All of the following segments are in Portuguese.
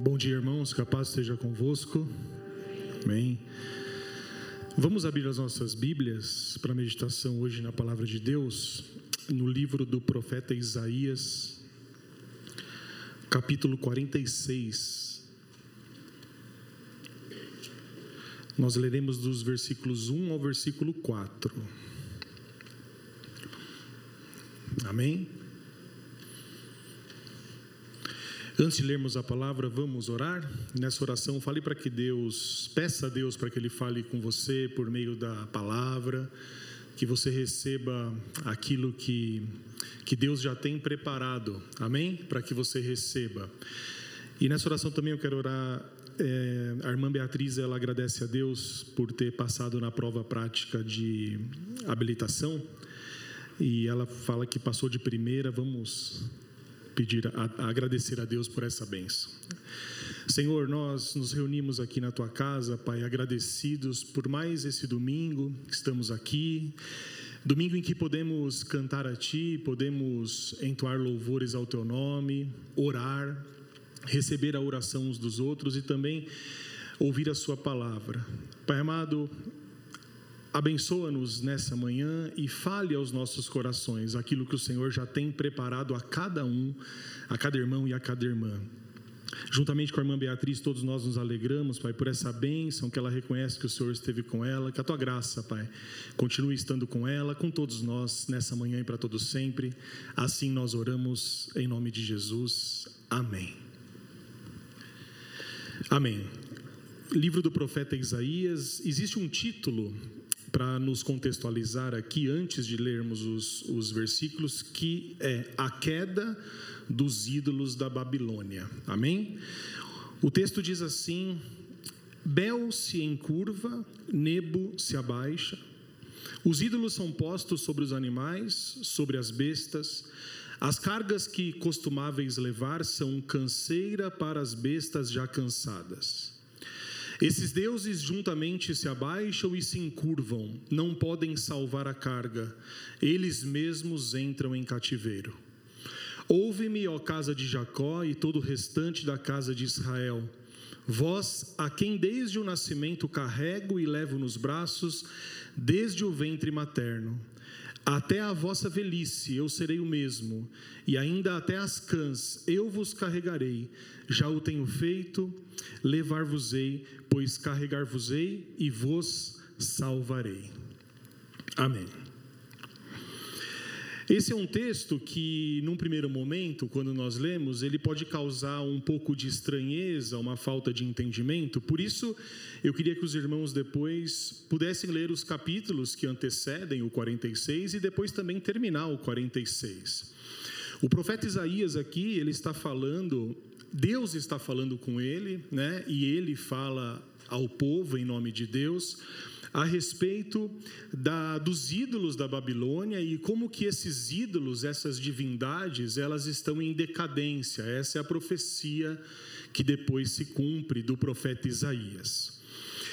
Bom dia, irmãos. Capaz esteja convosco. Amém. Vamos abrir as nossas Bíblias para meditação hoje na palavra de Deus, no livro do profeta Isaías, capítulo 46. Nós leremos dos versículos 1 ao versículo 4. Amém? Antes de lermos a palavra, vamos orar. Nessa oração, fale para que Deus, peça a Deus para que Ele fale com você por meio da palavra, que você receba aquilo que, que Deus já tem preparado, amém? Para que você receba. E nessa oração também eu quero orar. É, a irmã Beatriz, ela agradece a Deus por ter passado na prova prática de habilitação. E ela fala que passou de primeira. Vamos pedir, a, a agradecer a Deus por essa benção. Senhor, nós nos reunimos aqui na tua casa, Pai, agradecidos por mais esse domingo que estamos aqui. Domingo em que podemos cantar a Ti, podemos entoar louvores ao Teu nome, orar, receber a oração uns dos outros e também ouvir a Sua palavra. Pai amado, Abençoa-nos nessa manhã e fale aos nossos corações aquilo que o Senhor já tem preparado a cada um, a cada irmão e a cada irmã. Juntamente com a irmã Beatriz, todos nós nos alegramos, Pai, por essa bênção que ela reconhece que o Senhor esteve com ela, que a tua graça, Pai, continue estando com ela, com todos nós, nessa manhã e para todos sempre. Assim nós oramos em nome de Jesus. Amém. Amém. Livro do profeta Isaías, existe um título para nos contextualizar aqui, antes de lermos os, os versículos, que é a queda dos ídolos da Babilônia. Amém? O texto diz assim: Bel se encurva, Nebo se abaixa. Os ídolos são postos sobre os animais, sobre as bestas. As cargas que costumáveis levar são canseira para as bestas já cansadas. Esses deuses juntamente se abaixam e se encurvam, não podem salvar a carga, eles mesmos entram em cativeiro. Ouve-me, ó casa de Jacó e todo o restante da casa de Israel, vós a quem desde o nascimento carrego e levo nos braços, desde o ventre materno. Até a vossa velhice eu serei o mesmo, e ainda até as cãs eu vos carregarei. Já o tenho feito, levar-vos-ei, pois carregar-vos-ei e vos salvarei. Amém. Esse é um texto que, num primeiro momento, quando nós lemos, ele pode causar um pouco de estranheza, uma falta de entendimento. Por isso, eu queria que os irmãos depois pudessem ler os capítulos que antecedem o 46 e depois também terminar o 46. O profeta Isaías aqui, ele está falando, Deus está falando com ele, né? E ele fala ao povo em nome de Deus a respeito da, dos ídolos da Babilônia e como que esses ídolos, essas divindades, elas estão em decadência. Essa é a profecia que depois se cumpre do profeta Isaías.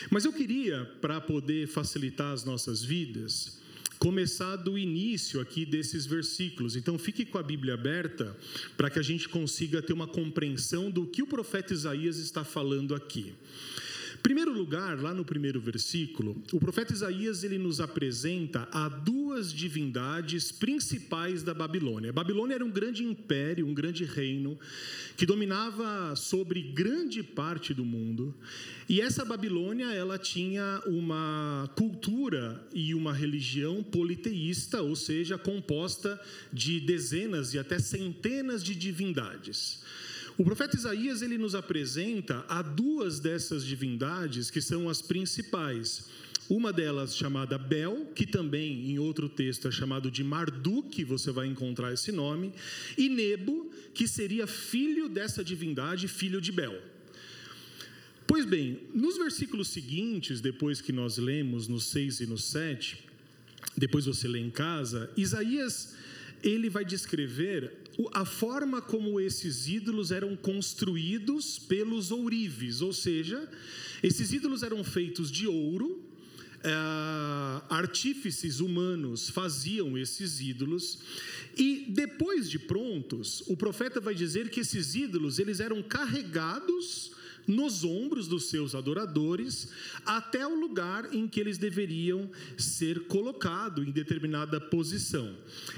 Mas eu queria, para poder facilitar as nossas vidas, começar do início aqui desses versículos. Então fique com a Bíblia aberta para que a gente consiga ter uma compreensão do que o profeta Isaías está falando aqui primeiro lugar, lá no primeiro versículo, o profeta Isaías ele nos apresenta a duas divindades principais da Babilônia. A Babilônia era um grande império, um grande reino que dominava sobre grande parte do mundo. E essa Babilônia, ela tinha uma cultura e uma religião politeísta, ou seja, composta de dezenas e até centenas de divindades. O profeta Isaías ele nos apresenta a duas dessas divindades que são as principais. Uma delas chamada Bel, que também em outro texto é chamado de Marduk, você vai encontrar esse nome, e Nebo, que seria filho dessa divindade, filho de Bel. Pois bem, nos versículos seguintes, depois que nós lemos no 6 e no 7, depois você lê em casa, Isaías ele vai descrever a forma como esses ídolos eram construídos pelos ourives, ou seja, esses ídolos eram feitos de ouro, uh, artífices humanos faziam esses ídolos e depois de prontos, o profeta vai dizer que esses ídolos eles eram carregados nos ombros dos seus adoradores até o lugar em que eles deveriam ser colocados em determinada posição.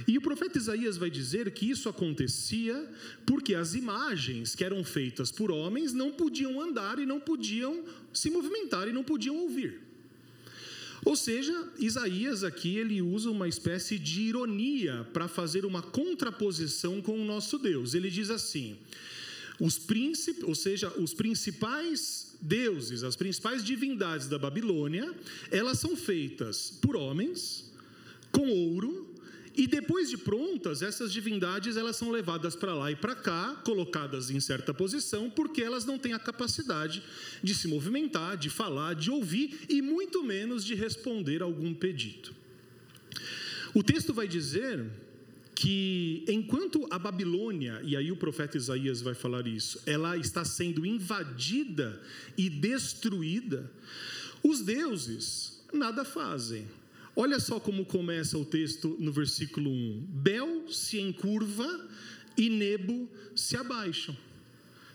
E o profeta Isaías vai dizer que isso acontecia porque as imagens que eram feitas por homens não podiam andar e não podiam se movimentar e não podiam ouvir. Ou seja, Isaías aqui ele usa uma espécie de ironia para fazer uma contraposição com o nosso Deus. Ele diz assim: os príncipes, ou seja, os principais deuses, as principais divindades da Babilônia, elas são feitas por homens com ouro e depois de prontas, essas divindades elas são levadas para lá e para cá, colocadas em certa posição, porque elas não têm a capacidade de se movimentar, de falar, de ouvir e muito menos de responder a algum pedido. O texto vai dizer que enquanto a Babilônia, e aí o profeta Isaías vai falar isso, ela está sendo invadida e destruída, os deuses nada fazem. Olha só como começa o texto no versículo 1: Bel se encurva e Nebo se abaixam.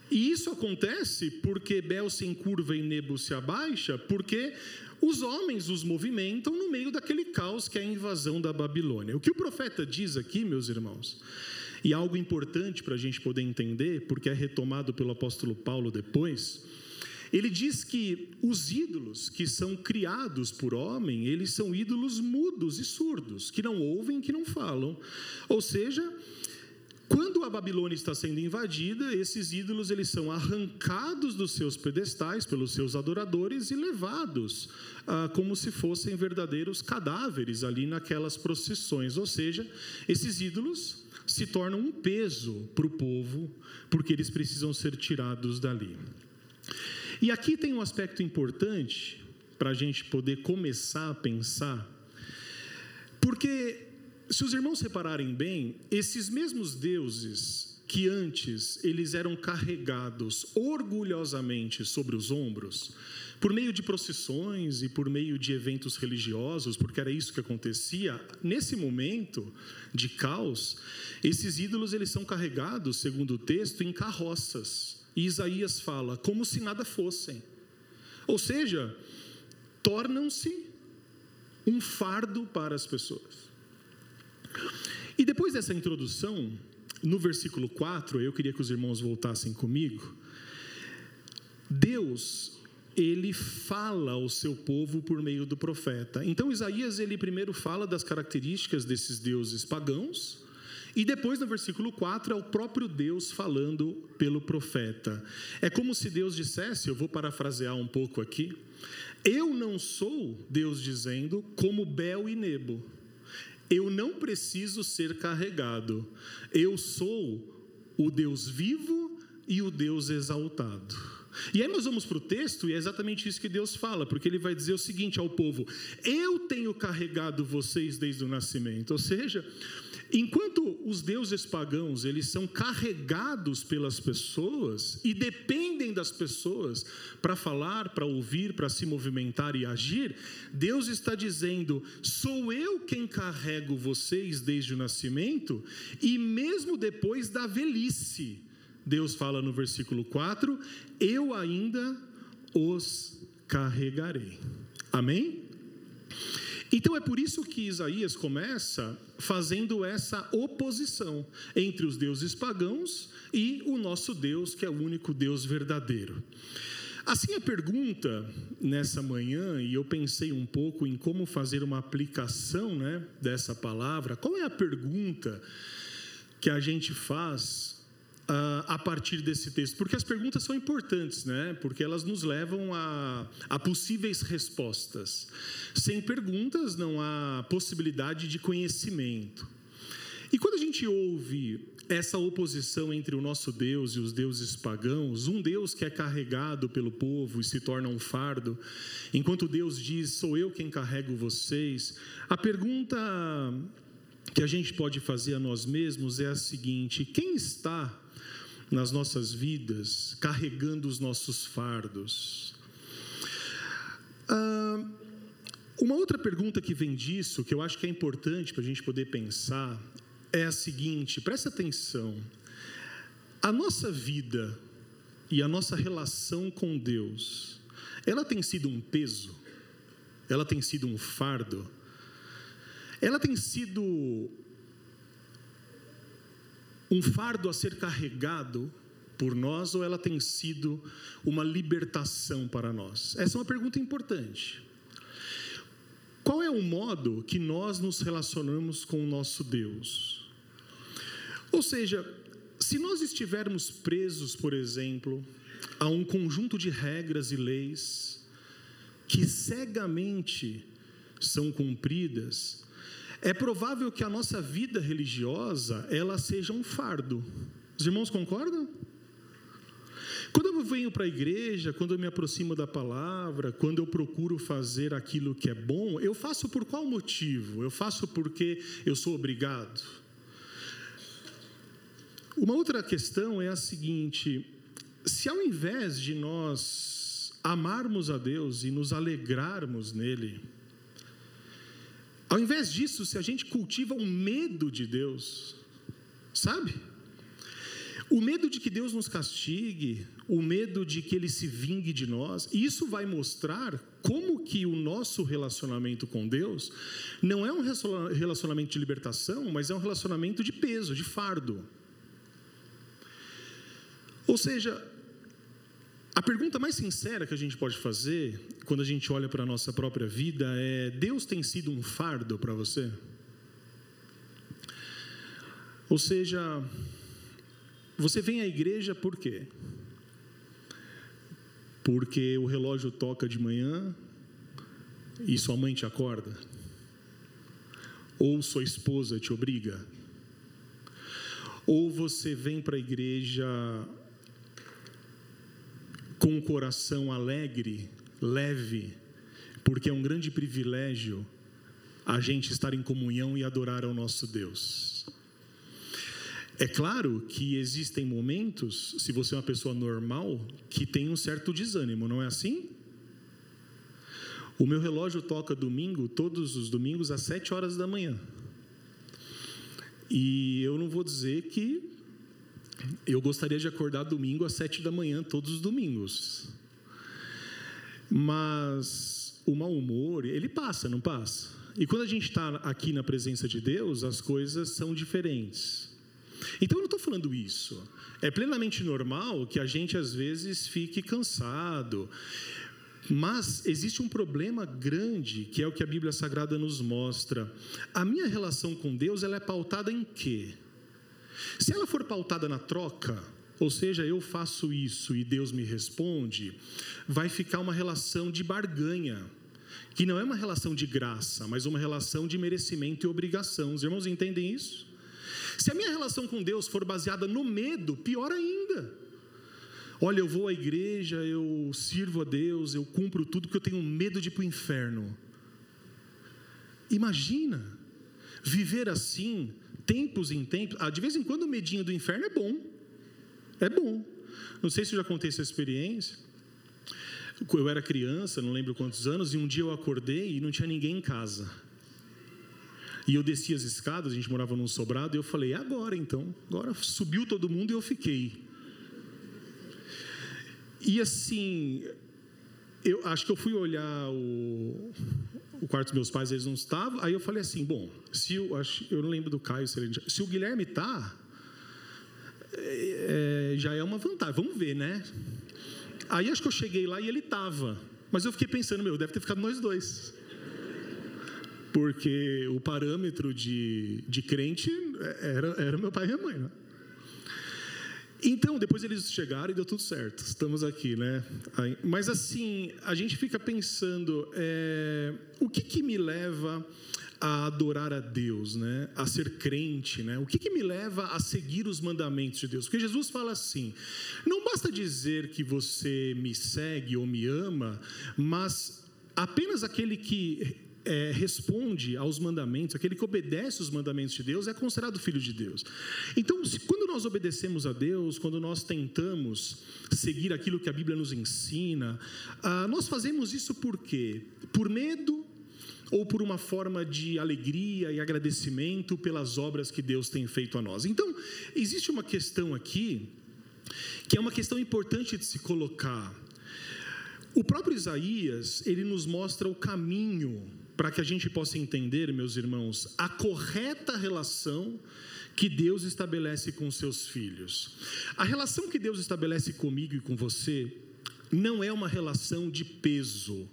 E isso acontece porque Bel se encurva e Nebo se abaixa, porque os homens os movimentam no meio daquele caos que é a invasão da Babilônia. O que o profeta diz aqui, meus irmãos, e algo importante para a gente poder entender, porque é retomado pelo apóstolo Paulo depois, ele diz que os ídolos que são criados por homem, eles são ídolos mudos e surdos, que não ouvem, que não falam. Ou seja, quando a Babilônia está sendo invadida, esses ídolos eles são arrancados dos seus pedestais pelos seus adoradores e levados ah, como se fossem verdadeiros cadáveres ali naquelas procissões. Ou seja, esses ídolos se tornam um peso para o povo, porque eles precisam ser tirados dali. E aqui tem um aspecto importante para a gente poder começar a pensar, porque se os irmãos repararem bem, esses mesmos deuses que antes eles eram carregados orgulhosamente sobre os ombros, por meio de procissões e por meio de eventos religiosos, porque era isso que acontecia, nesse momento de caos, esses ídolos eles são carregados, segundo o texto, em carroças. E Isaías fala como se nada fossem. Ou seja, tornam-se um fardo para as pessoas. E depois dessa introdução, no versículo 4, eu queria que os irmãos voltassem comigo. Deus, ele fala ao seu povo por meio do profeta. Então Isaías ele primeiro fala das características desses deuses pagãos, e depois no versículo 4 é o próprio Deus falando pelo profeta. É como se Deus dissesse, eu vou parafrasear um pouco aqui, eu não sou, Deus dizendo, como Bel e Nebo eu não preciso ser carregado. Eu sou o Deus vivo e o Deus exaltado. E aí nós vamos para o texto e é exatamente isso que Deus fala, porque ele vai dizer o seguinte ao povo: Eu tenho carregado vocês desde o nascimento. Ou seja, Enquanto os deuses pagãos, eles são carregados pelas pessoas e dependem das pessoas para falar, para ouvir, para se movimentar e agir, Deus está dizendo: "Sou eu quem carrego vocês desde o nascimento e mesmo depois da velhice". Deus fala no versículo 4: "Eu ainda os carregarei". Amém? Então é por isso que Isaías começa fazendo essa oposição entre os deuses pagãos e o nosso Deus, que é o único Deus verdadeiro. Assim, a pergunta nessa manhã, e eu pensei um pouco em como fazer uma aplicação né, dessa palavra, qual é a pergunta que a gente faz uh, a partir desse texto? Porque as perguntas são importantes, né? Porque elas nos levam a, a possíveis respostas. Sem perguntas não há possibilidade de conhecimento. E quando a gente ouve essa oposição entre o nosso Deus e os deuses pagãos, um Deus que é carregado pelo povo e se torna um fardo, enquanto Deus diz: Sou eu quem carrego vocês, a pergunta que a gente pode fazer a nós mesmos é a seguinte: quem está nas nossas vidas, carregando os nossos fardos. Ah, Uma outra pergunta que vem disso, que eu acho que é importante para a gente poder pensar, é a seguinte: presta atenção. A nossa vida e a nossa relação com Deus, ela tem sido um peso? Ela tem sido um fardo? Ela tem sido um fardo a ser carregado por nós ou ela tem sido uma libertação para nós? Essa é uma pergunta importante. Qual é o modo que nós nos relacionamos com o nosso Deus? Ou seja, se nós estivermos presos, por exemplo, a um conjunto de regras e leis que cegamente são cumpridas, é provável que a nossa vida religiosa ela seja um fardo. Os irmãos concordam? Quando eu venho para a igreja, quando eu me aproximo da palavra, quando eu procuro fazer aquilo que é bom, eu faço por qual motivo? Eu faço porque eu sou obrigado? Uma outra questão é a seguinte: se ao invés de nós amarmos a Deus e nos alegrarmos nele, ao invés disso, se a gente cultiva o medo de Deus, sabe? O medo de que Deus nos castigue, o medo de que Ele se vingue de nós, isso vai mostrar como que o nosso relacionamento com Deus não é um relacionamento de libertação, mas é um relacionamento de peso, de fardo. Ou seja, a pergunta mais sincera que a gente pode fazer quando a gente olha para a nossa própria vida é: Deus tem sido um fardo para você? Ou seja, você vem à igreja por quê? Porque o relógio toca de manhã e sua mãe te acorda? Ou sua esposa te obriga? Ou você vem para a igreja com o coração alegre, leve, porque é um grande privilégio a gente estar em comunhão e adorar ao nosso Deus? É claro que existem momentos, se você é uma pessoa normal, que tem um certo desânimo, não é assim? O meu relógio toca domingo, todos os domingos, às sete horas da manhã. E eu não vou dizer que eu gostaria de acordar domingo às sete da manhã, todos os domingos. Mas o mau humor, ele passa, não passa? E quando a gente está aqui na presença de Deus, as coisas são diferentes. Então eu não estou falando isso. É plenamente normal que a gente às vezes fique cansado. Mas existe um problema grande, que é o que a Bíblia Sagrada nos mostra. A minha relação com Deus, ela é pautada em quê? Se ela for pautada na troca, ou seja, eu faço isso e Deus me responde, vai ficar uma relação de barganha, que não é uma relação de graça, mas uma relação de merecimento e obrigação. Os irmãos entendem isso? Se a minha relação com Deus for baseada no medo, pior ainda. Olha, eu vou à igreja, eu sirvo a Deus, eu cumpro tudo porque eu tenho medo de ir para o inferno. Imagina viver assim, tempos em tempos. Ah, de vez em quando o medinho do inferno é bom. É bom. Não sei se eu já contei essa experiência. Eu era criança, não lembro quantos anos, e um dia eu acordei e não tinha ninguém em casa. E eu desci as escadas, a gente morava num sobrado, e eu falei, agora então. Agora subiu todo mundo e eu fiquei. E assim, eu acho que eu fui olhar o, o quarto dos meus pais, eles não estavam. Aí eu falei assim: bom, se eu, eu não lembro do Caio, se, ele, se o Guilherme tá, é, já é uma vantagem. Vamos ver, né? Aí acho que eu cheguei lá e ele tava. Mas eu fiquei pensando, meu, deve ter ficado nós dois porque o parâmetro de, de crente era, era meu pai e minha mãe. Né? Então, depois eles chegaram e deu tudo certo. Estamos aqui, né? Mas assim, a gente fica pensando, é, o que, que me leva a adorar a Deus, né? A ser crente, né? O que, que me leva a seguir os mandamentos de Deus? Porque Jesus fala assim: não basta dizer que você me segue ou me ama, mas apenas aquele que é, responde aos mandamentos, aquele que obedece os mandamentos de Deus, é considerado filho de Deus. Então, se, quando nós obedecemos a Deus, quando nós tentamos seguir aquilo que a Bíblia nos ensina, ah, nós fazemos isso por quê? Por medo, ou por uma forma de alegria e agradecimento pelas obras que Deus tem feito a nós. Então, existe uma questão aqui que é uma questão importante de se colocar. O próprio Isaías, ele nos mostra o caminho para que a gente possa entender, meus irmãos, a correta relação que Deus estabelece com seus filhos. A relação que Deus estabelece comigo e com você não é uma relação de peso,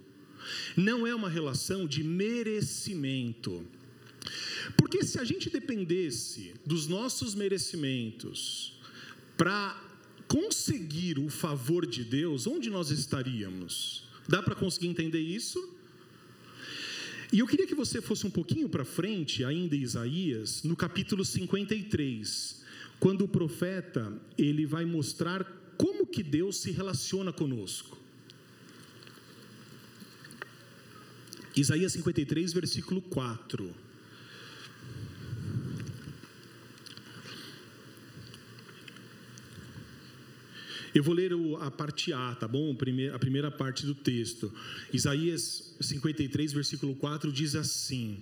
não é uma relação de merecimento. Porque se a gente dependesse dos nossos merecimentos para conseguir o favor de Deus, onde nós estaríamos? Dá para conseguir entender isso? E eu queria que você fosse um pouquinho para frente, ainda em Isaías, no capítulo 53, quando o profeta ele vai mostrar como que Deus se relaciona conosco. Isaías 53, versículo 4. Eu vou ler a parte A, tá bom? A primeira parte do texto. Isaías 53, versículo 4 diz assim: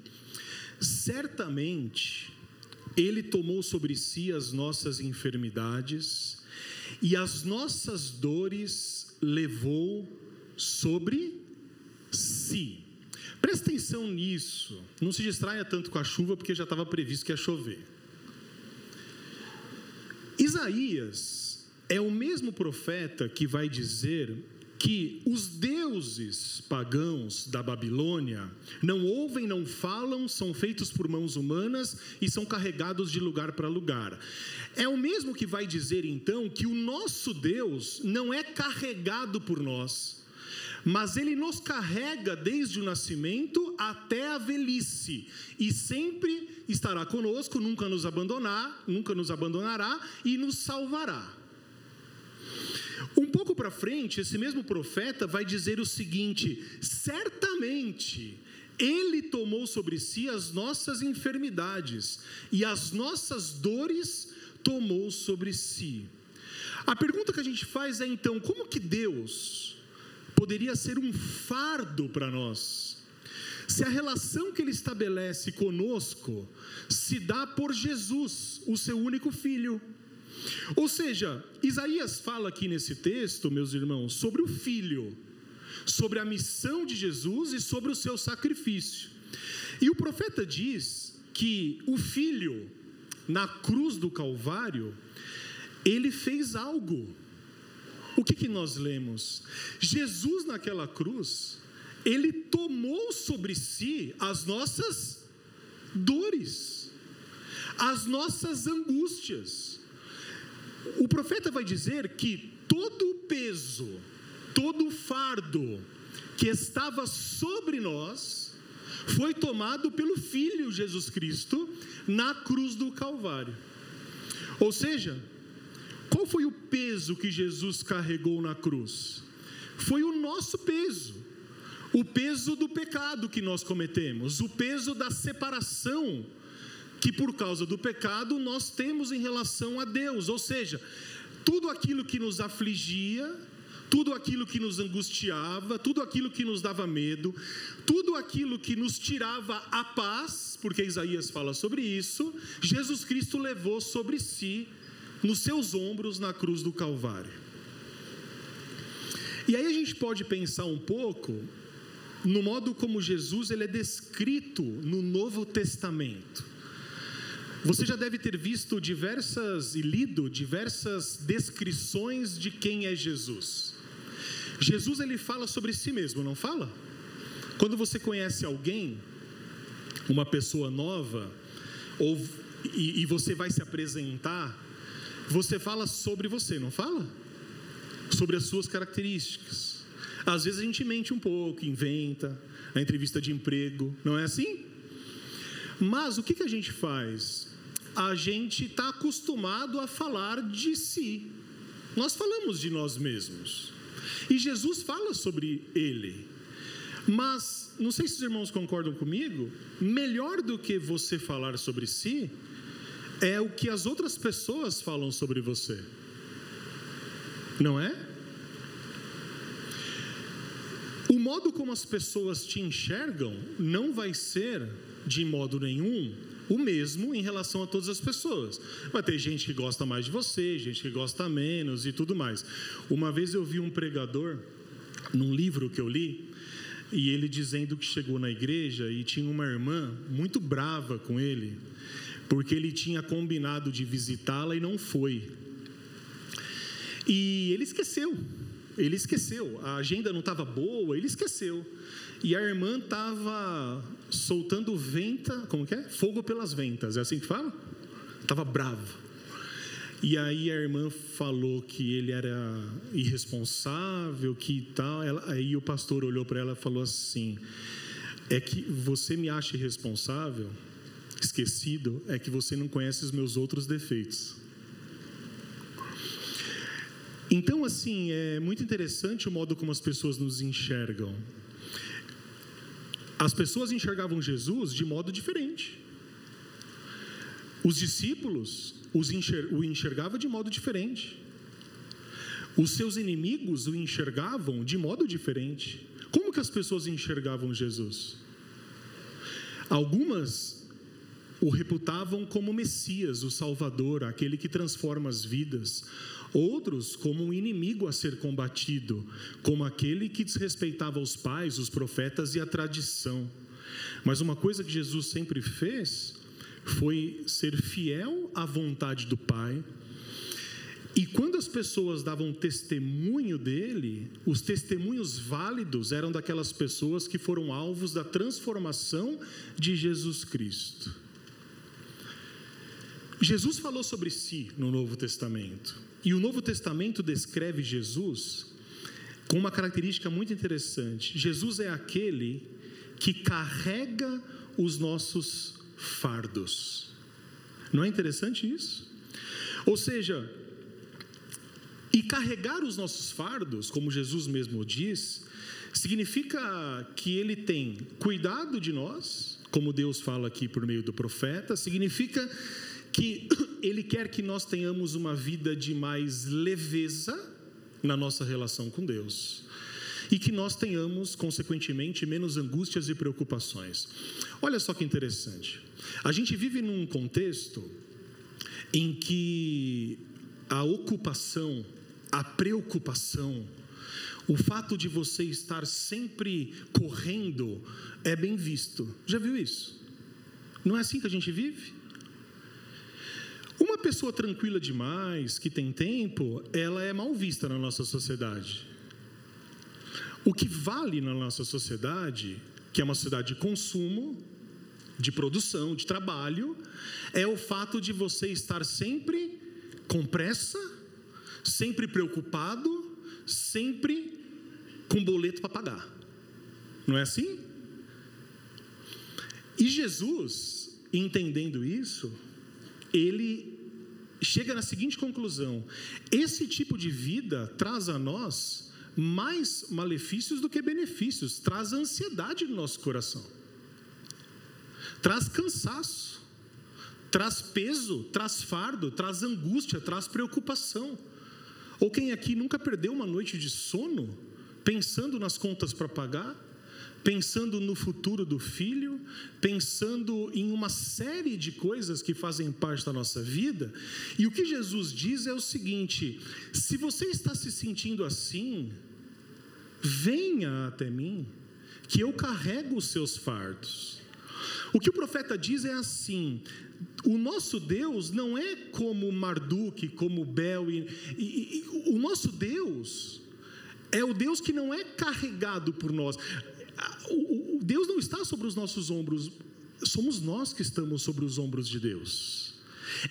Certamente Ele tomou sobre si as nossas enfermidades e as nossas dores levou sobre si. Presta atenção nisso. Não se distraia tanto com a chuva, porque já estava previsto que ia chover. Isaías é o mesmo profeta que vai dizer que os deuses pagãos da Babilônia não ouvem, não falam, são feitos por mãos humanas e são carregados de lugar para lugar. É o mesmo que vai dizer então que o nosso Deus não é carregado por nós, mas ele nos carrega desde o nascimento até a velhice e sempre estará conosco, nunca nos abandonar, nunca nos abandonará e nos salvará. Um pouco para frente, esse mesmo profeta vai dizer o seguinte: certamente ele tomou sobre si as nossas enfermidades e as nossas dores tomou sobre si. A pergunta que a gente faz é então: como que Deus poderia ser um fardo para nós? Se a relação que ele estabelece conosco se dá por Jesus, o seu único filho. Ou seja, Isaías fala aqui nesse texto, meus irmãos, sobre o filho, sobre a missão de Jesus e sobre o seu sacrifício. E o profeta diz que o filho, na cruz do Calvário, ele fez algo. O que, que nós lemos? Jesus, naquela cruz, ele tomou sobre si as nossas dores, as nossas angústias. O profeta vai dizer que todo o peso, todo o fardo que estava sobre nós foi tomado pelo Filho Jesus Cristo na cruz do Calvário. Ou seja, qual foi o peso que Jesus carregou na cruz? Foi o nosso peso, o peso do pecado que nós cometemos, o peso da separação que por causa do pecado nós temos em relação a Deus, ou seja, tudo aquilo que nos afligia, tudo aquilo que nos angustiava, tudo aquilo que nos dava medo, tudo aquilo que nos tirava a paz, porque Isaías fala sobre isso, Jesus Cristo levou sobre si, nos seus ombros, na cruz do Calvário. E aí a gente pode pensar um pouco no modo como Jesus ele é descrito no Novo Testamento. Você já deve ter visto diversas e lido diversas descrições de quem é Jesus. Jesus ele fala sobre si mesmo, não fala? Quando você conhece alguém, uma pessoa nova, ou e, e você vai se apresentar, você fala sobre você, não fala? Sobre as suas características. Às vezes a gente mente um pouco, inventa, a entrevista de emprego, não é assim? Mas o que, que a gente faz? A gente está acostumado a falar de si. Nós falamos de nós mesmos. E Jesus fala sobre ele. Mas, não sei se os irmãos concordam comigo, melhor do que você falar sobre si é o que as outras pessoas falam sobre você. Não é? O modo como as pessoas te enxergam não vai ser, de modo nenhum, o mesmo em relação a todas as pessoas. Vai ter gente que gosta mais de você, gente que gosta menos e tudo mais. Uma vez eu vi um pregador, num livro que eu li, e ele dizendo que chegou na igreja e tinha uma irmã muito brava com ele, porque ele tinha combinado de visitá-la e não foi. E ele esqueceu. Ele esqueceu. A agenda não estava boa, ele esqueceu. E a irmã estava soltando venta, como que é? Fogo pelas ventas, é assim que fala? Estava brava. E aí a irmã falou que ele era irresponsável, que tal. Ela, aí o pastor olhou para ela e falou assim: É que você me acha irresponsável, esquecido, é que você não conhece os meus outros defeitos. Então, assim, é muito interessante o modo como as pessoas nos enxergam. As pessoas enxergavam Jesus de modo diferente. Os discípulos o enxergavam de modo diferente. Os seus inimigos o enxergavam de modo diferente. Como que as pessoas enxergavam Jesus? Algumas o reputavam como Messias, o Salvador, aquele que transforma as vidas outros como um inimigo a ser combatido, como aquele que desrespeitava os pais, os profetas e a tradição. Mas uma coisa que Jesus sempre fez foi ser fiel à vontade do Pai. E quando as pessoas davam testemunho dele, os testemunhos válidos eram daquelas pessoas que foram alvos da transformação de Jesus Cristo. Jesus falou sobre si no Novo Testamento. E o Novo Testamento descreve Jesus com uma característica muito interessante. Jesus é aquele que carrega os nossos fardos. Não é interessante isso? Ou seja, e carregar os nossos fardos, como Jesus mesmo diz, significa que ele tem cuidado de nós, como Deus fala aqui por meio do profeta, significa que Ele quer que nós tenhamos uma vida de mais leveza na nossa relação com Deus e que nós tenhamos, consequentemente, menos angústias e preocupações. Olha só que interessante. A gente vive num contexto em que a ocupação, a preocupação, o fato de você estar sempre correndo é bem visto. Já viu isso? Não é assim que a gente vive? Uma pessoa tranquila demais, que tem tempo, ela é mal vista na nossa sociedade. O que vale na nossa sociedade, que é uma sociedade de consumo, de produção, de trabalho, é o fato de você estar sempre com pressa, sempre preocupado, sempre com boleto para pagar. Não é assim? E Jesus, entendendo isso, ele chega na seguinte conclusão: esse tipo de vida traz a nós mais malefícios do que benefícios, traz ansiedade no nosso coração, traz cansaço, traz peso, traz fardo, traz angústia, traz preocupação. Ou quem aqui nunca perdeu uma noite de sono pensando nas contas para pagar? Pensando no futuro do filho, pensando em uma série de coisas que fazem parte da nossa vida. E o que Jesus diz é o seguinte: se você está se sentindo assim, venha até mim, que eu carrego os seus fardos. O que o profeta diz é assim: o nosso Deus não é como Marduk, como Bel, e, e, e, o nosso Deus é o Deus que não é carregado por nós o, Deus não está sobre os nossos ombros, somos nós que estamos sobre os ombros de Deus.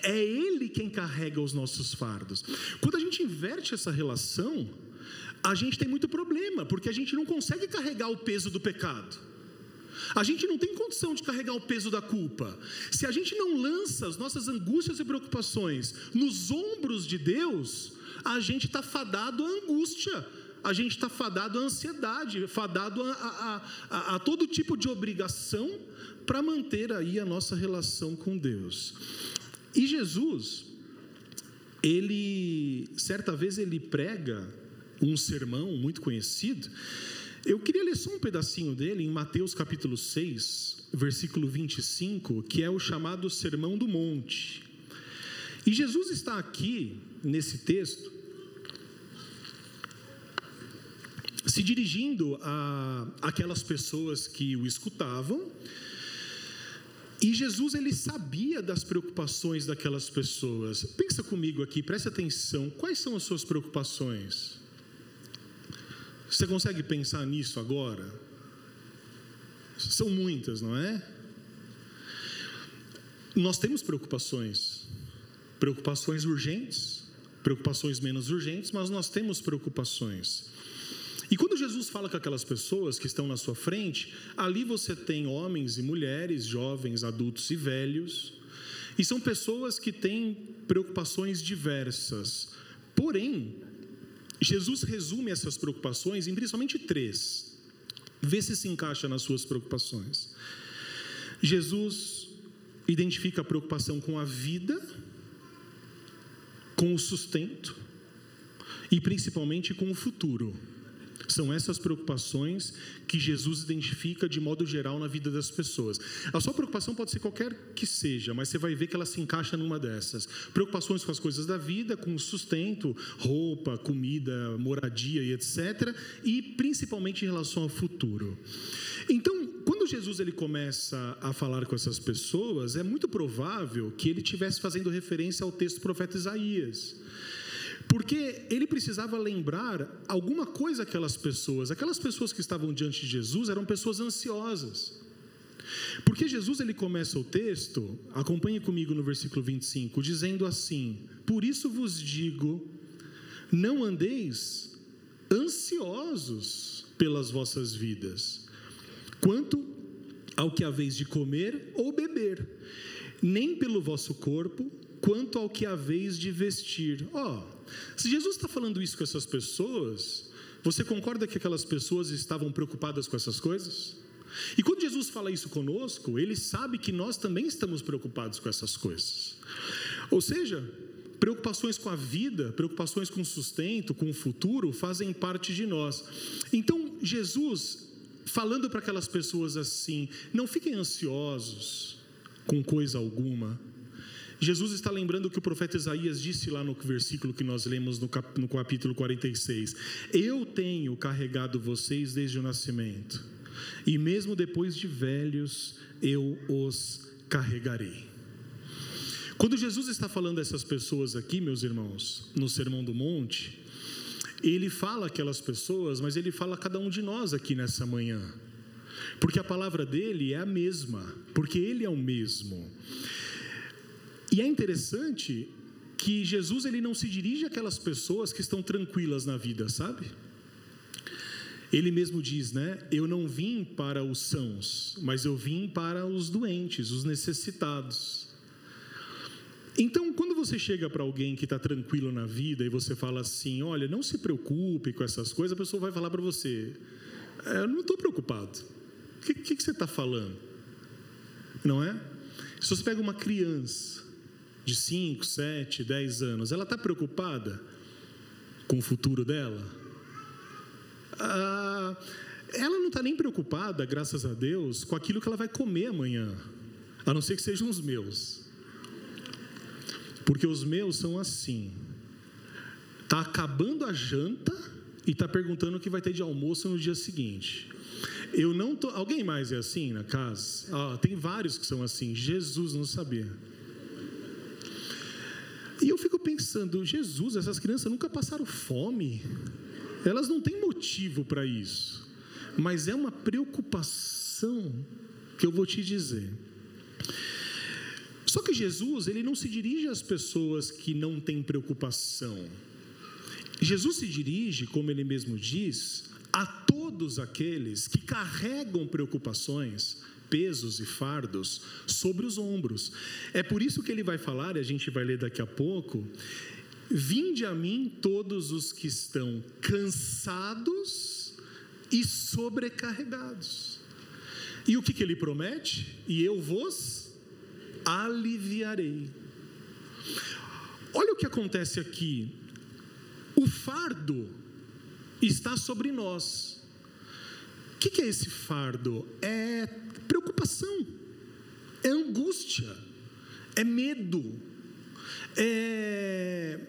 É Ele quem carrega os nossos fardos. Quando a gente inverte essa relação, a gente tem muito problema, porque a gente não consegue carregar o peso do pecado. A gente não tem condição de carregar o peso da culpa. Se a gente não lança as nossas angústias e preocupações nos ombros de Deus, a gente está fadado à angústia, a gente está fadado à ansiedade, fadado a, a, a, a todo tipo de obrigação para manter aí a nossa relação com Deus. E Jesus, ele, certa vez, ele prega um sermão muito conhecido, Eu queria ler só um pedacinho dele em Mateus capítulo 6, versículo 25, que é o chamado Sermão do Monte. E Jesus está aqui, nesse texto, se dirigindo a aquelas pessoas que o escutavam, e Jesus ele sabia das preocupações daquelas pessoas. Pensa comigo aqui, preste atenção. Quais são as suas preocupações? Você consegue pensar nisso agora? São muitas, não é? Nós temos preocupações, preocupações urgentes, preocupações menos urgentes, mas nós temos preocupações. E quando Jesus fala com aquelas pessoas que estão na sua frente, ali você tem homens e mulheres, jovens, adultos e velhos, e são pessoas que têm preocupações diversas. Porém, Jesus resume essas preocupações em principalmente três. Vê se se encaixa nas suas preocupações. Jesus identifica a preocupação com a vida, com o sustento e principalmente com o futuro. São essas preocupações que Jesus identifica de modo geral na vida das pessoas. A sua preocupação pode ser qualquer que seja, mas você vai ver que ela se encaixa numa dessas. Preocupações com as coisas da vida, com o sustento, roupa, comida, moradia e etc. E principalmente em relação ao futuro. Então, quando Jesus ele começa a falar com essas pessoas, é muito provável que ele estivesse fazendo referência ao texto do profeta Isaías. Porque ele precisava lembrar alguma coisa aquelas pessoas. Aquelas pessoas que estavam diante de Jesus eram pessoas ansiosas. Porque Jesus ele começa o texto, acompanhe comigo no versículo 25, dizendo assim: Por isso vos digo, não andeis ansiosos pelas vossas vidas, quanto ao que haveis de comer ou beber, nem pelo vosso corpo, quanto ao que haveis de vestir. Ó, oh, se Jesus está falando isso com essas pessoas, você concorda que aquelas pessoas estavam preocupadas com essas coisas? E quando Jesus fala isso conosco, ele sabe que nós também estamos preocupados com essas coisas. Ou seja, preocupações com a vida, preocupações com sustento, com o futuro, fazem parte de nós. Então, Jesus, falando para aquelas pessoas assim: não fiquem ansiosos com coisa alguma, Jesus está lembrando o que o profeta Isaías disse lá no versículo que nós lemos no, cap, no capítulo 46. Eu tenho carregado vocês desde o nascimento, e mesmo depois de velhos, eu os carregarei. Quando Jesus está falando a essas pessoas aqui, meus irmãos, no Sermão do Monte, ele fala aquelas pessoas, mas ele fala a cada um de nós aqui nessa manhã. Porque a palavra dele é a mesma, porque ele é o mesmo. E é interessante que Jesus ele não se dirige àquelas pessoas que estão tranquilas na vida, sabe? Ele mesmo diz, né? Eu não vim para os sãos, mas eu vim para os doentes, os necessitados. Então, quando você chega para alguém que está tranquilo na vida e você fala assim: Olha, não se preocupe com essas coisas, a pessoa vai falar para você: é, Eu não estou preocupado. O que, que, que você está falando? Não é? Se você pega uma criança de 5, 7, 10 anos, ela está preocupada com o futuro dela? Ah, ela não está nem preocupada, graças a Deus, com aquilo que ela vai comer amanhã, a não ser que sejam os meus. Porque os meus são assim. Está acabando a janta e está perguntando o que vai ter de almoço no dia seguinte. Eu não tô. Alguém mais é assim na casa? Ah, tem vários que são assim. Jesus não sabia. E eu fico pensando, Jesus, essas crianças nunca passaram fome, elas não têm motivo para isso, mas é uma preocupação que eu vou te dizer. Só que Jesus, ele não se dirige às pessoas que não têm preocupação. Jesus se dirige, como ele mesmo diz, a todos aqueles que carregam preocupações, pesos e fardos sobre os ombros. É por isso que ele vai falar, e a gente vai ler daqui a pouco: Vinde a mim todos os que estão cansados e sobrecarregados. E o que, que ele promete? E eu vos aliviarei. Olha o que acontece aqui. O fardo está sobre nós. O que é esse fardo? É angústia, é medo, é,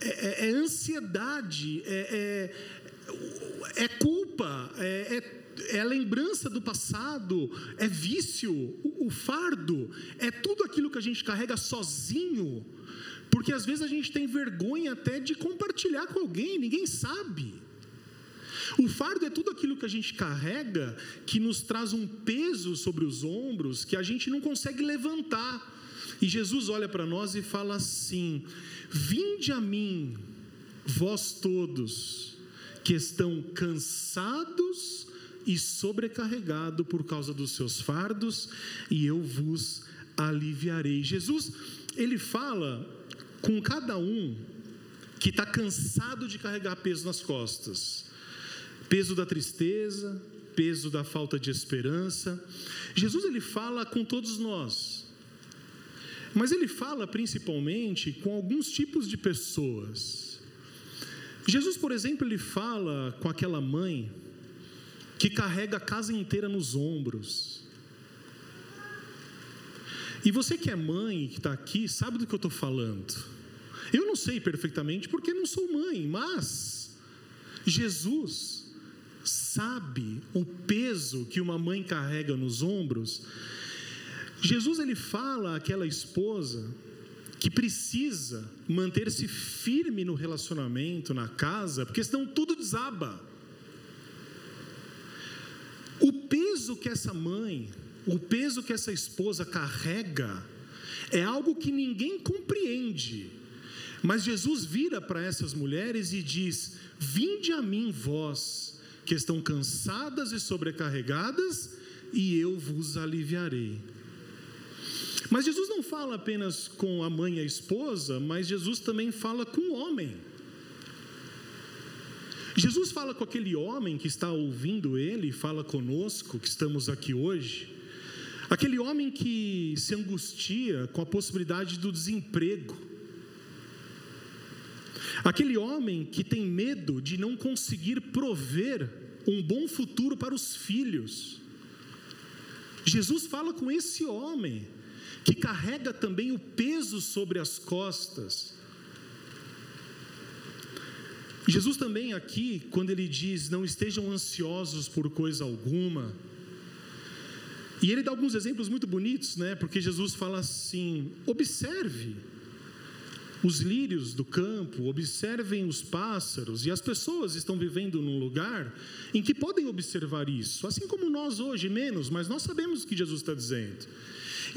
é, é ansiedade, é, é, é culpa, é, é, é lembrança do passado, é vício, o, o fardo, é tudo aquilo que a gente carrega sozinho, porque às vezes a gente tem vergonha até de compartilhar com alguém, ninguém sabe. O fardo é tudo aquilo que a gente carrega que nos traz um peso sobre os ombros que a gente não consegue levantar. E Jesus olha para nós e fala assim: Vinde a mim, vós todos que estão cansados e sobrecarregados por causa dos seus fardos, e eu vos aliviarei. Jesus, ele fala com cada um que está cansado de carregar peso nas costas peso da tristeza, peso da falta de esperança. Jesus ele fala com todos nós. Mas ele fala principalmente com alguns tipos de pessoas. Jesus, por exemplo, ele fala com aquela mãe que carrega a casa inteira nos ombros. E você que é mãe, que está aqui, sabe do que eu estou falando. Eu não sei perfeitamente porque não sou mãe, mas Jesus, sabe o peso que uma mãe carrega nos ombros, Jesus ele fala àquela esposa que precisa manter-se firme no relacionamento, na casa, porque senão tudo desaba. O peso que essa mãe, o peso que essa esposa carrega, é algo que ninguém compreende. Mas Jesus vira para essas mulheres e diz: Vinde a mim, vós que estão cansadas e sobrecarregadas, e eu vos aliviarei. Mas Jesus não fala apenas com a mãe e a esposa, mas Jesus também fala com o homem. Jesus fala com aquele homem que está ouvindo ele, fala conosco, que estamos aqui hoje. Aquele homem que se angustia com a possibilidade do desemprego. Aquele homem que tem medo de não conseguir prover um bom futuro para os filhos. Jesus fala com esse homem que carrega também o peso sobre as costas. Jesus também aqui, quando ele diz: Não estejam ansiosos por coisa alguma. E ele dá alguns exemplos muito bonitos, né? Porque Jesus fala assim: observe os lírios do campo, observem os pássaros, e as pessoas estão vivendo num lugar em que podem observar isso, assim como nós hoje, menos, mas nós sabemos o que Jesus está dizendo.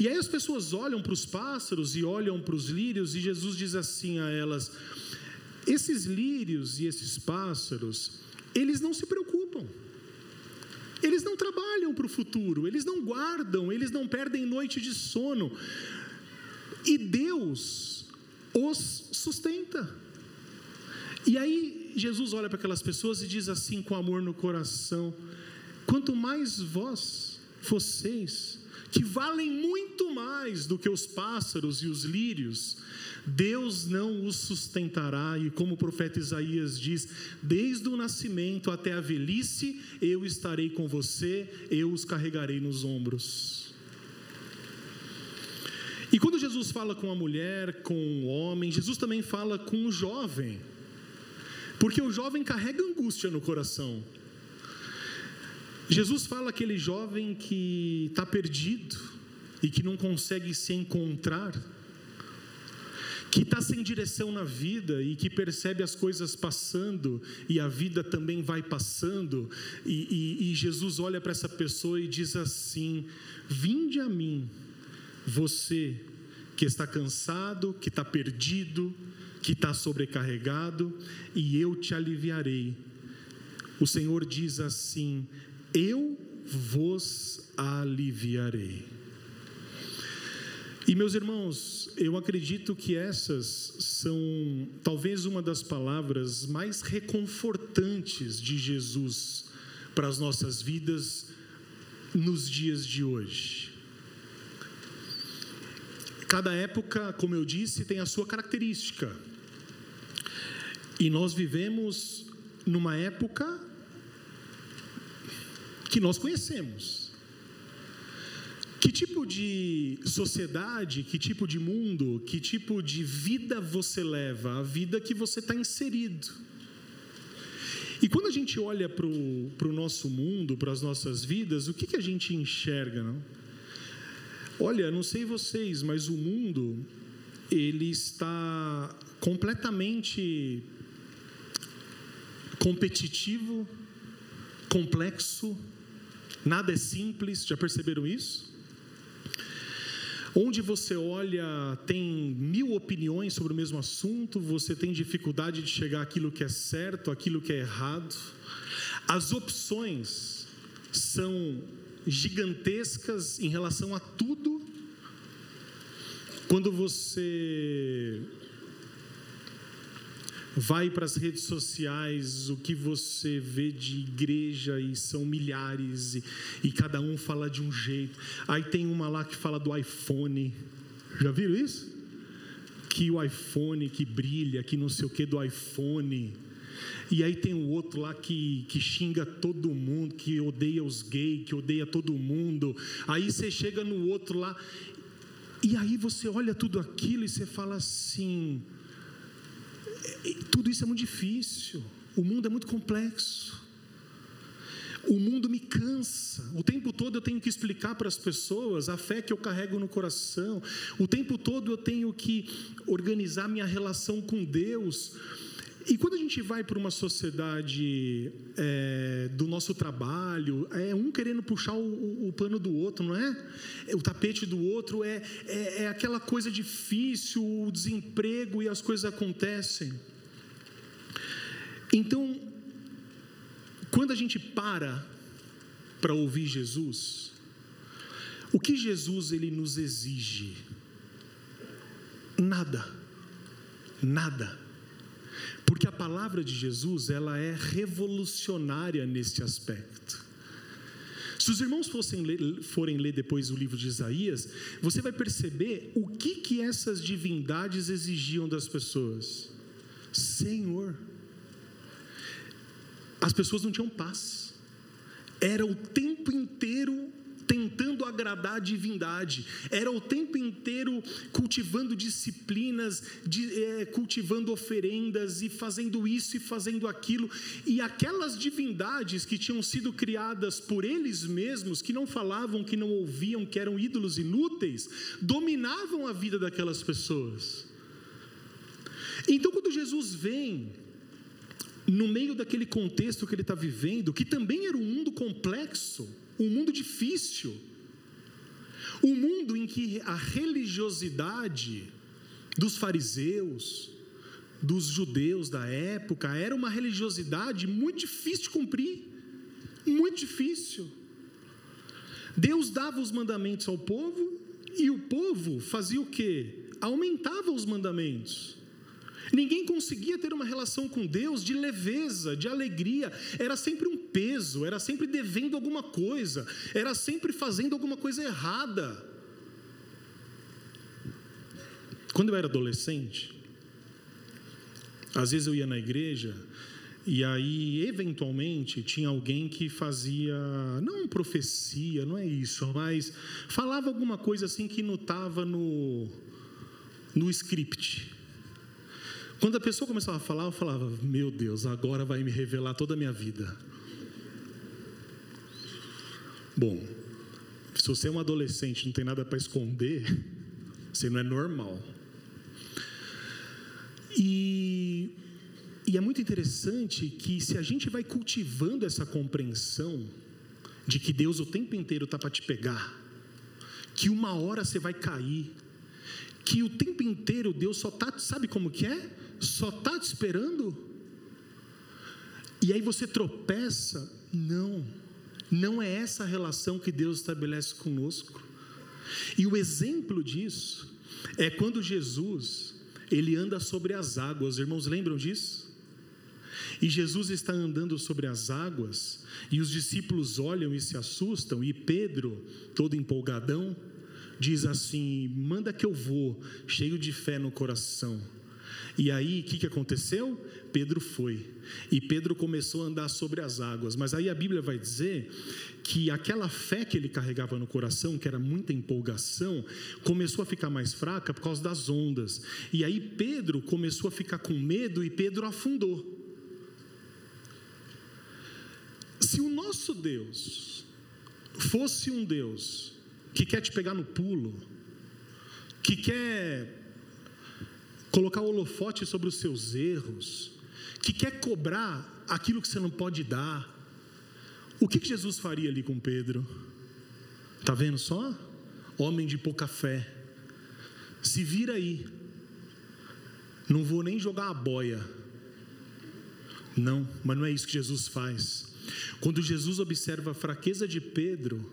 E aí as pessoas olham para os pássaros e olham para os lírios, e Jesus diz assim a elas: esses lírios e esses pássaros, eles não se preocupam. Eles não trabalham para o futuro, eles não guardam, eles não perdem noite de sono. E Deus os sustenta. E aí Jesus olha para aquelas pessoas e diz assim com amor no coração: quanto mais vós, vocês, que valem muito mais do que os pássaros e os lírios, Deus não os sustentará, e como o profeta Isaías diz: desde o nascimento até a velhice, eu estarei com você, eu os carregarei nos ombros. E quando Jesus fala com a mulher, com o homem, Jesus também fala com o jovem. Porque o jovem carrega angústia no coração. Jesus fala aquele jovem que está perdido e que não consegue se encontrar, que está sem direção na vida e que percebe as coisas passando e a vida também vai passando, e, e, e Jesus olha para essa pessoa e diz assim: Vinde a mim você que está cansado, que está perdido, que está sobrecarregado, e eu te aliviarei. O Senhor diz assim: Eu vos aliviarei. E meus irmãos, eu acredito que essas são talvez uma das palavras mais reconfortantes de Jesus para as nossas vidas nos dias de hoje. Cada época, como eu disse, tem a sua característica. E nós vivemos numa época que nós conhecemos. Que tipo de sociedade, que tipo de mundo, que tipo de vida você leva? A vida que você está inserido. E quando a gente olha para o nosso mundo, para as nossas vidas, o que, que a gente enxerga? Não? Olha, não sei vocês, mas o mundo ele está completamente competitivo, complexo, nada é simples, já perceberam isso? Onde você olha, tem mil opiniões sobre o mesmo assunto, você tem dificuldade de chegar àquilo que é certo, àquilo que é errado. As opções são gigantescas em relação a tudo. Quando você vai para as redes sociais, o que você vê de igreja e são milhares e, e, cada um fala de um jeito. Aí tem uma lá que fala do iPhone. Já viram isso? Que o iPhone que brilha, que não sei o que do iPhone. E aí tem o outro lá que, que xinga todo mundo, que odeia os gays, que odeia todo mundo. Aí você chega no outro lá, e aí você olha tudo aquilo e você fala assim: tudo isso é muito difícil, o mundo é muito complexo. O mundo me cansa. O tempo todo eu tenho que explicar para as pessoas a fé que eu carrego no coração. O tempo todo eu tenho que organizar minha relação com Deus. E quando a gente vai para uma sociedade é, do nosso trabalho, é um querendo puxar o, o, pano do outro, não é? O tapete do outro é, é, é aquela coisa difícil, o desemprego e as coisas acontecem. Então, quando a gente para para ouvir Jesus, o que Jesus ele nos exige? Nada. Nada porque a palavra de Jesus, ela é revolucionária neste aspecto. Se os irmãos ler, forem ler depois o livro de Isaías, você vai perceber o que que essas divindades exigiam das pessoas. Senhor. As pessoas não tinham paz. Era o tempo tentando agradar a divindade, era o tempo inteiro cultivando disciplinas, de, é, cultivando oferendas e fazendo isso e fazendo aquilo, e aquelas divindades que tinham sido criadas por eles mesmos, que não falavam, que não ouviam, que eram ídolos inúteis, dominavam a vida daquelas pessoas. Então, quando Jesus vem, no meio daquele contexto que ele está vivendo, que também era um mundo complexo, um mundo difícil, um mundo em que a religiosidade dos fariseus, dos judeus da época, era uma religiosidade muito difícil de cumprir, muito difícil. Deus dava os mandamentos ao povo e o povo fazia o quê? Aumentava os mandamentos. Ninguém conseguia ter uma relação com Deus de leveza, de alegria. Era sempre um peso, era sempre devendo alguma coisa, era sempre fazendo alguma coisa errada. Quando eu era adolescente, às vezes eu ia na igreja e aí, eventualmente, tinha alguém que fazia, não profecia, não é isso, mas falava alguma coisa assim que não estava no, no script. Quando a pessoa começava a falar, eu falava: Meu Deus, agora vai me revelar toda a minha vida. Bom, se você é um adolescente não tem nada para esconder, você não é normal. E, e é muito interessante que se a gente vai cultivando essa compreensão de que Deus o tempo inteiro está para te pegar, que uma hora você vai cair, que o tempo inteiro Deus só está, sabe como que é? Só está te esperando? E aí você tropeça? Não, não é essa a relação que Deus estabelece conosco. E o exemplo disso é quando Jesus, ele anda sobre as águas, Os irmãos lembram disso? E Jesus está andando sobre as águas, e os discípulos olham e se assustam, e Pedro, todo empolgadão, diz assim: Manda que eu vou, cheio de fé no coração. E aí, o que, que aconteceu? Pedro foi. E Pedro começou a andar sobre as águas. Mas aí a Bíblia vai dizer que aquela fé que ele carregava no coração, que era muita empolgação, começou a ficar mais fraca por causa das ondas. E aí Pedro começou a ficar com medo e Pedro afundou. Se o nosso Deus fosse um Deus que quer te pegar no pulo, que quer colocar o holofote sobre os seus erros, que quer cobrar aquilo que você não pode dar, o que, Jesus faria ali com Pedro? Tá vendo só? Homem de pouca fé. Se vira aí. Não vou nem jogar a boia. Não, mas não é isso que Jesus faz. Quando Jesus observa a fraqueza de Pedro,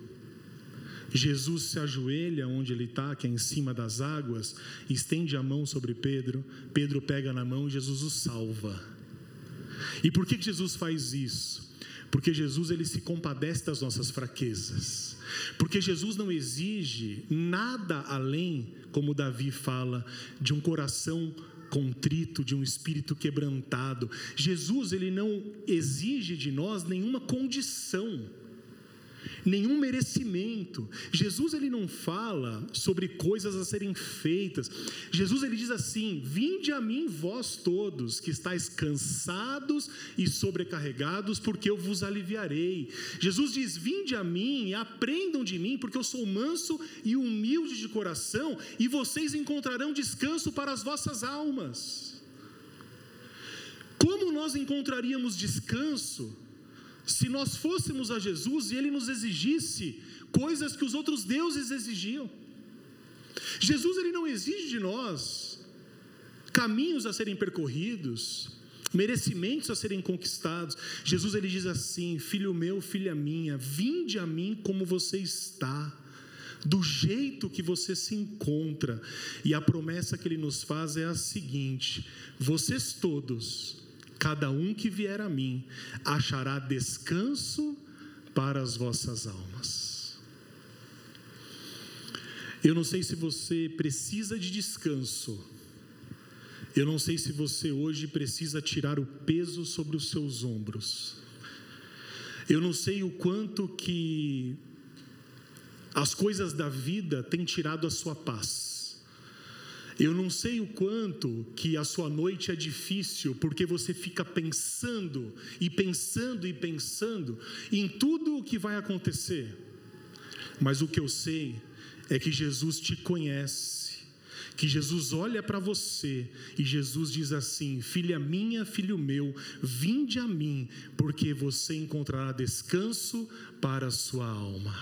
Jesus se ajoelha onde ele está, que é em cima das águas, estende a mão sobre Pedro, Pedro pega na mão e Jesus o salva. E por que Jesus faz isso? Porque Jesus ele se compadece das nossas fraquezas. Porque Jesus não exige nada além, como Davi fala, de um coração contrito, de um espírito quebrantado. Jesus, ele não exige de nós nenhuma condição nenhum merecimento. Jesus ele não fala sobre coisas a serem feitas. Jesus ele diz assim: "Vinde a mim vós todos que estáis cansados e sobrecarregados, porque eu vos aliviarei". Jesus diz: "Vinde a mim e aprendam de mim, porque eu sou manso e humilde de coração, e vocês encontrarão descanso para as vossas almas". Como nós encontraríamos descanso se nós fôssemos a Jesus e ele nos exigisse coisas que os outros deuses exigiam. Jesus ele não exige de nós caminhos a serem percorridos, merecimentos a serem conquistados. Jesus ele diz assim: "Filho meu, filha minha, vinde a mim como você está" do jeito que você se encontra. E a promessa que ele nos faz é a seguinte: vocês todos Cada um que vier a mim achará descanso para as vossas almas. Eu não sei se você precisa de descanso. Eu não sei se você hoje precisa tirar o peso sobre os seus ombros. Eu não sei o quanto que as coisas da vida têm tirado a sua paz. Eu não sei o quanto que a sua noite é difícil, porque você fica pensando e pensando e pensando em tudo o que vai acontecer. Mas o que eu sei é que Jesus te conhece, que Jesus olha para você e Jesus diz assim: Filha minha, filho meu, vinde a mim, porque você encontrará descanso para a sua alma.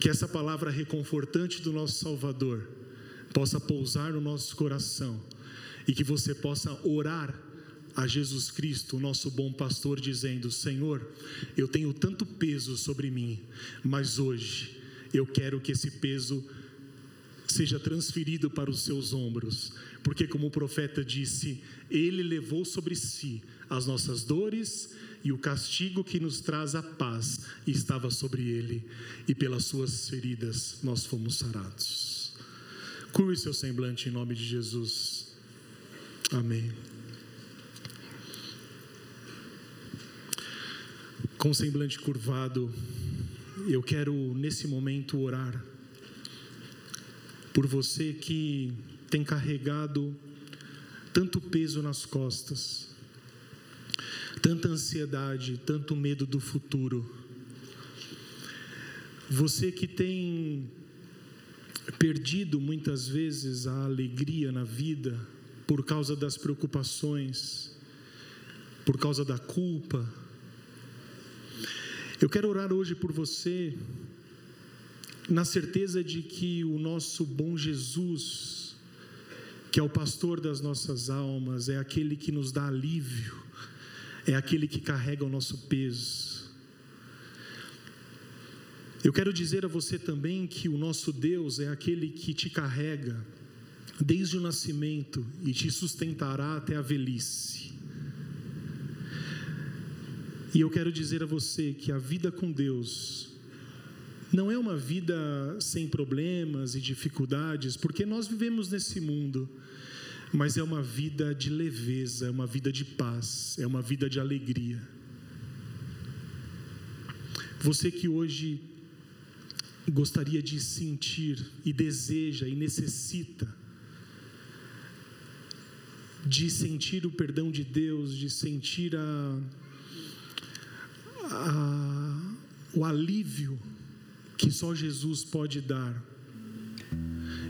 Que essa palavra reconfortante do nosso Salvador possa pousar no nosso coração e que você possa orar a Jesus Cristo, o nosso bom pastor, dizendo: Senhor, eu tenho tanto peso sobre mim, mas hoje eu quero que esse peso seja transferido para os seus ombros, porque, como o profeta disse, ele levou sobre si as nossas dores e o castigo que nos traz a paz estava sobre ele, e pelas suas feridas nós fomos sarados. Curve seu semblante em nome de Jesus. Amém. Com o semblante curvado, eu quero nesse momento orar por você que tem carregado tanto peso nas costas, tanta ansiedade, tanto medo do futuro. Você que tem perdido muitas vezes a alegria na vida por causa das preocupações, por causa da culpa. Eu quero orar hoje por você, na certeza de que o nosso bom Jesus, que é o pastor das nossas almas, é aquele que nos dá alívio, é aquele que carrega o nosso peso eu quero dizer a você também que o nosso Deus é aquele que te carrega desde o nascimento e te sustentará até a velhice. E eu quero dizer a você que a vida com Deus não é uma vida sem problemas e dificuldades, porque nós vivemos nesse mundo, mas é uma vida de leveza, é uma vida de paz, é uma vida de alegria. Você que hoje gostaria de sentir e deseja e necessita de sentir o perdão de Deus, de sentir a, a, o alívio que só Jesus pode dar.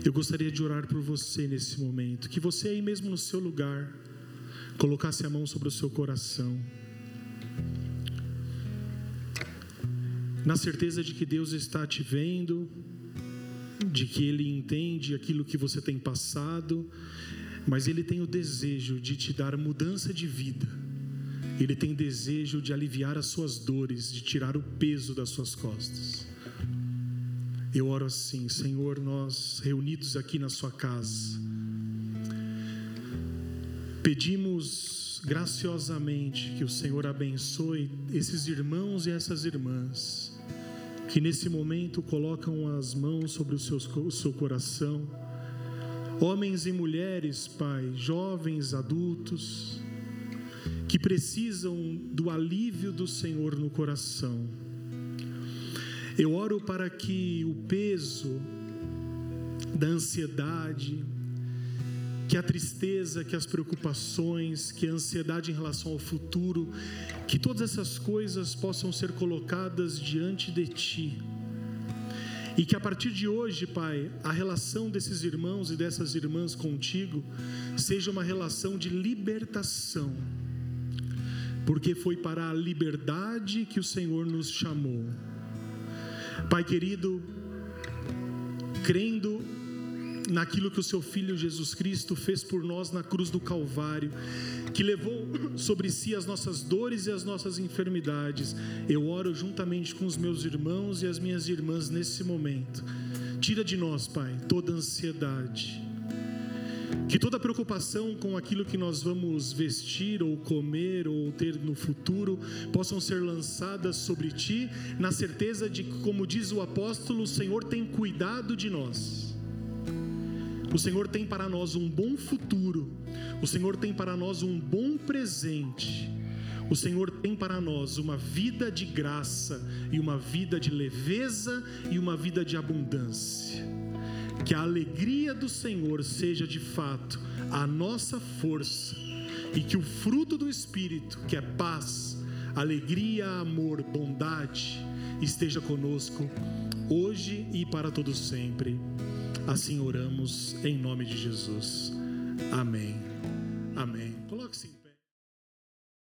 Eu gostaria de orar por você nesse momento, que você aí mesmo no seu lugar colocasse a mão sobre o seu coração. Na certeza de que Deus está te vendo, de que Ele entende aquilo que você tem passado, mas Ele tem o desejo de te dar mudança de vida. Ele tem desejo de aliviar as suas dores, de tirar o peso das suas costas. Eu oro assim, Senhor, nós reunidos aqui na Sua casa, pedimos graciosamente que o Senhor abençoe esses irmãos e essas irmãs, que nesse momento colocam as mãos sobre o seu, o seu coração, homens e mulheres, Pai, jovens, adultos, que precisam do alívio do Senhor no coração. Eu oro para que o peso da ansiedade, que a tristeza, que as preocupações, que a ansiedade em relação ao futuro, que todas essas coisas possam ser colocadas diante de Ti. E que a partir de hoje, Pai, a relação desses irmãos e dessas irmãs contigo seja uma relação de libertação, porque foi para a liberdade que o Senhor nos chamou. Pai querido, crendo naquilo que o seu filho Jesus Cristo fez por nós na cruz do Calvário, que levou sobre si as nossas dores e as nossas enfermidades. Eu oro juntamente com os meus irmãos e as minhas irmãs nesse momento. Tira de nós, Pai, toda ansiedade que toda preocupação com aquilo que nós vamos vestir ou comer ou ter no futuro possam ser lançadas sobre ti, na certeza de que, como diz o apóstolo, o Senhor tem cuidado de nós. O Senhor tem para nós um bom futuro. O Senhor tem para nós um bom presente. O Senhor tem para nós uma vida de graça e uma vida de leveza e uma vida de abundância que a alegria do Senhor seja de fato a nossa força e que o fruto do Espírito, que é paz, alegria, amor, bondade, esteja conosco hoje e para todo sempre. Assim oramos em nome de Jesus. Amém. Amém. Coloque-se.